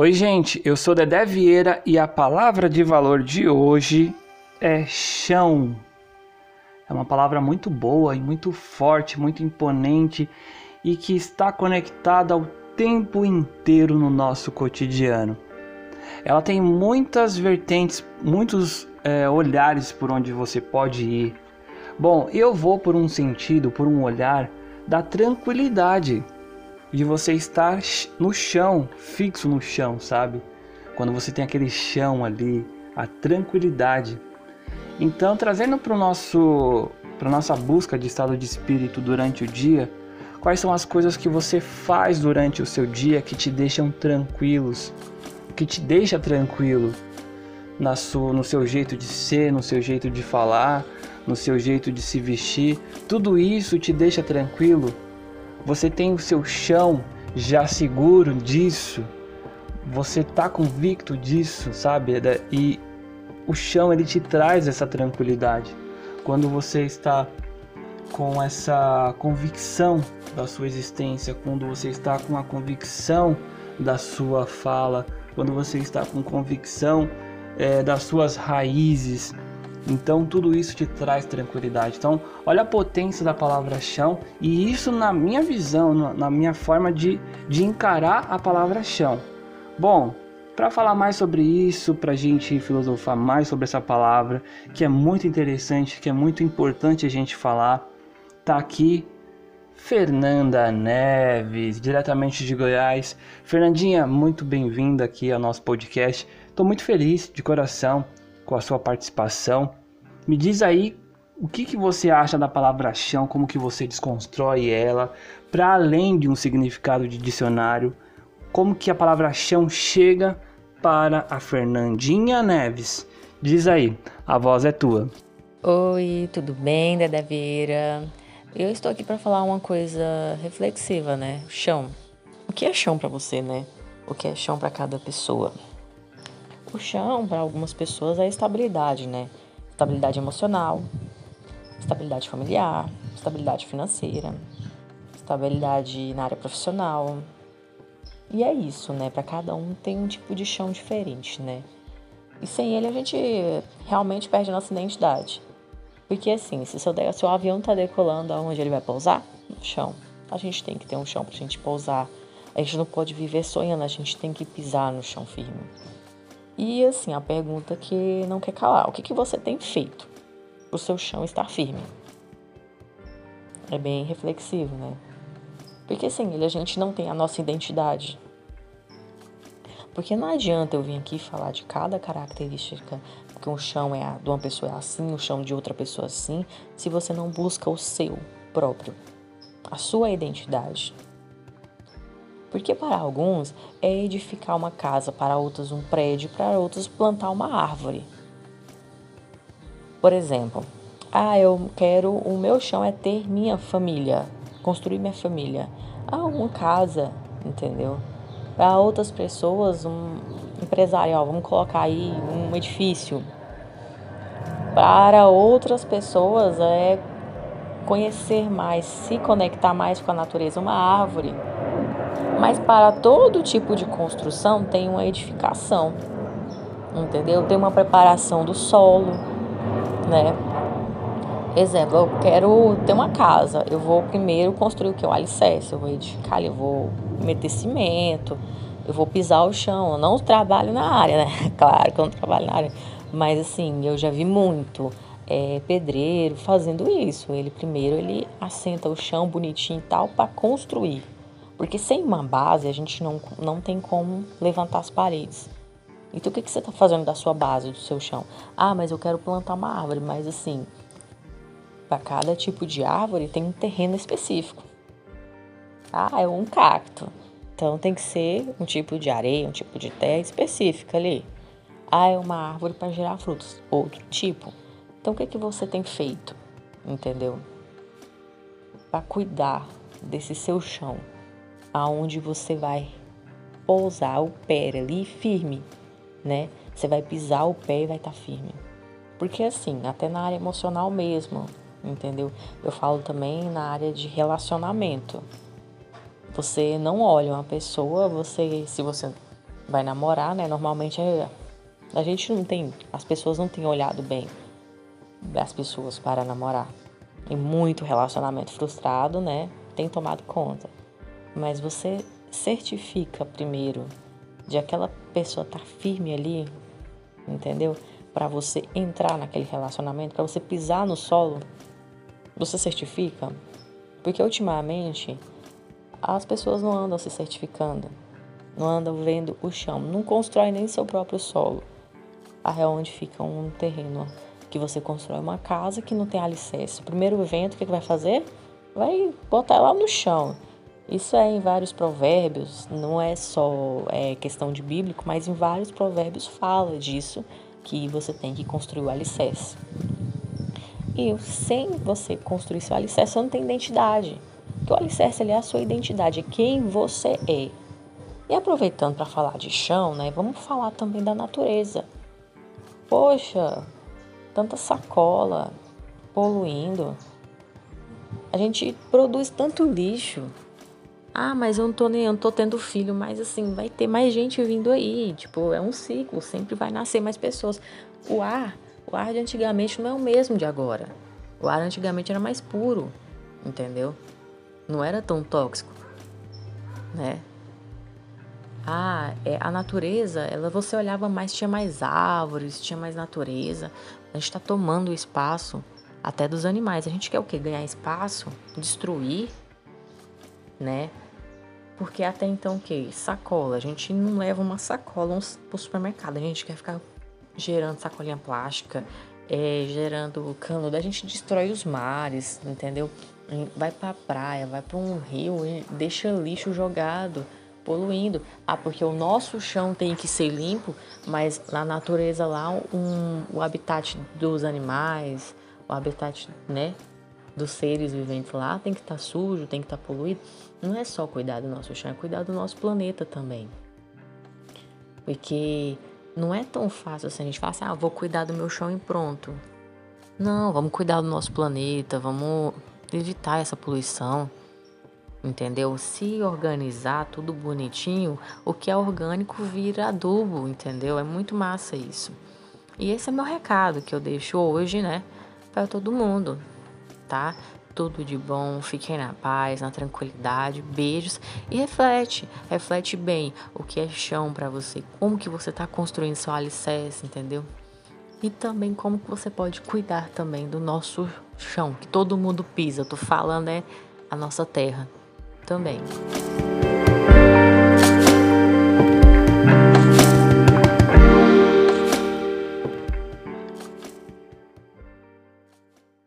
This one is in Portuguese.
Oi, gente, eu sou Dedé Vieira e a palavra de valor de hoje é chão. É uma palavra muito boa e muito forte, muito imponente e que está conectada ao tempo inteiro no nosso cotidiano. Ela tem muitas vertentes, muitos é, olhares por onde você pode ir. Bom, eu vou por um sentido, por um olhar da tranquilidade de você estar no chão, fixo no chão, sabe? Quando você tem aquele chão ali, a tranquilidade. Então, trazendo para o nosso para nossa busca de estado de espírito durante o dia, quais são as coisas que você faz durante o seu dia que te deixam tranquilos, que te deixa tranquilo na sua, no seu jeito de ser, no seu jeito de falar, no seu jeito de se vestir, tudo isso te deixa tranquilo? Você tem o seu chão já seguro disso? Você tá convicto disso, sabe? E o chão ele te traz essa tranquilidade. Quando você está com essa convicção da sua existência, quando você está com a convicção da sua fala, quando você está com convicção é, das suas raízes, então tudo isso te traz tranquilidade. Então, olha a potência da palavra chão e isso na minha visão, na minha forma de, de encarar a palavra chão. Bom, para falar mais sobre isso, para a gente filosofar mais sobre essa palavra, que é muito interessante, que é muito importante a gente falar, tá aqui Fernanda Neves, diretamente de Goiás. Fernandinha, muito bem-vinda aqui ao nosso podcast. Estou muito feliz de coração com a sua participação. Me diz aí o que, que você acha da palavra chão, como que você desconstrói ela, para além de um significado de dicionário, como que a palavra chão chega para a Fernandinha Neves. Diz aí, a voz é tua. Oi, tudo bem, Deda Vieira? Eu estou aqui para falar uma coisa reflexiva, né? Chão. O que é chão para você, né? O que é chão para cada pessoa? O chão, para algumas pessoas, é estabilidade, né? Estabilidade emocional, estabilidade familiar, estabilidade financeira, estabilidade na área profissional. E é isso, né? Para cada um tem um tipo de chão diferente, né? E sem ele a gente realmente perde a nossa identidade. Porque assim, se seu avião tá decolando, aonde ele vai pousar? No chão. A gente tem que ter um chão pra gente pousar. A gente não pode viver sonhando, a gente tem que pisar no chão firme. E assim, a pergunta que não quer calar: o que, que você tem feito para o seu chão estar firme? É bem reflexivo, né? Porque sem ele a gente não tem a nossa identidade. Porque não adianta eu vir aqui falar de cada característica, que um chão é de uma pessoa é assim, o chão de outra pessoa é assim, se você não busca o seu próprio, a sua identidade. Porque para alguns é edificar uma casa, para outros um prédio, para outros plantar uma árvore. Por exemplo, ah, eu quero, o meu chão é ter minha família, construir minha família. Ah, uma casa, entendeu? Para outras pessoas, um empresarial, vamos colocar aí um edifício. Para outras pessoas é conhecer mais, se conectar mais com a natureza, uma árvore mas para todo tipo de construção tem uma edificação, entendeu? Tem uma preparação do solo, né? Exemplo, eu quero ter uma casa, eu vou primeiro construir o que? O alicerce, eu vou edificar, eu vou meter cimento, eu vou pisar o chão. Eu não trabalho na área, né? Claro que eu não trabalho na área, mas assim, eu já vi muito é, pedreiro fazendo isso. Ele primeiro ele assenta o chão bonitinho e tal para construir. Porque sem uma base a gente não, não tem como levantar as paredes. Então o que, que você está fazendo da sua base, do seu chão? Ah, mas eu quero plantar uma árvore, mas assim, para cada tipo de árvore tem um terreno específico. Ah, é um cacto. Então tem que ser um tipo de areia, um tipo de terra específica ali. Ah, é uma árvore para gerar frutos, outro tipo. Então o que, que você tem feito? Entendeu? Para cuidar desse seu chão aonde você vai pousar o pé ali firme, né? Você vai pisar o pé e vai estar tá firme. Porque assim, até na área emocional mesmo, entendeu? Eu falo também na área de relacionamento. Você não olha uma pessoa, você se você vai namorar, né? Normalmente é, a gente não tem, as pessoas não têm olhado bem as pessoas para namorar. E muito relacionamento frustrado, né? Tem tomado conta. Mas você certifica primeiro de aquela pessoa estar tá firme ali, entendeu? Para você entrar naquele relacionamento, para você pisar no solo, você certifica? Porque ultimamente as pessoas não andam se certificando, não andam vendo o chão, não constrói nem seu próprio solo. A é onde fica um terreno que você constrói uma casa que não tem alicerce. O primeiro vento, o que, que vai fazer? Vai botar ela no chão. Isso é em vários provérbios, não é só é, questão de bíblico, mas em vários provérbios fala disso, que você tem que construir o alicerce. E sem você construir seu alicerce, você não tem identidade. Porque o alicerce é a sua identidade, é quem você é. E aproveitando para falar de chão, né, vamos falar também da natureza. Poxa, tanta sacola poluindo. A gente produz tanto lixo. Ah, mas eu não tô nem, eu não tô tendo filho, mas assim, vai ter mais gente vindo aí. Tipo, é um ciclo, sempre vai nascer mais pessoas. O ar, o ar de antigamente não é o mesmo de agora. O ar antigamente era mais puro, entendeu? Não era tão tóxico, né? Ah, é, a natureza, ela você olhava mais, tinha mais árvores, tinha mais natureza. A gente está tomando o espaço até dos animais. A gente quer o quê? Ganhar espaço, destruir, né? Porque até então o quê? Sacola. A gente não leva uma sacola para o supermercado. A gente quer ficar gerando sacolinha plástica, é, gerando cano. A gente destrói os mares, entendeu? Vai para a praia, vai para um rio e deixa lixo jogado poluindo. Ah, porque o nosso chão tem que ser limpo, mas na natureza lá um, o habitat dos animais, o habitat, né, dos seres viventes lá tem que estar tá sujo, tem que estar tá poluído. Não é só cuidar do nosso chão, é cuidar do nosso planeta também. Porque não é tão fácil assim a gente falar assim, ah, vou cuidar do meu chão e pronto. Não, vamos cuidar do nosso planeta, vamos evitar essa poluição entendeu? Se organizar tudo bonitinho, o que é orgânico vira adubo, entendeu? É muito massa isso. E esse é meu recado que eu deixo hoje, né, para todo mundo, tá? Tudo de bom, fiquem na paz, na tranquilidade, beijos e reflete, reflete bem o que é chão para você, como que você está construindo seu alicerce, entendeu? E também como que você pode cuidar também do nosso chão, que todo mundo pisa. Eu tô falando é a nossa terra, também.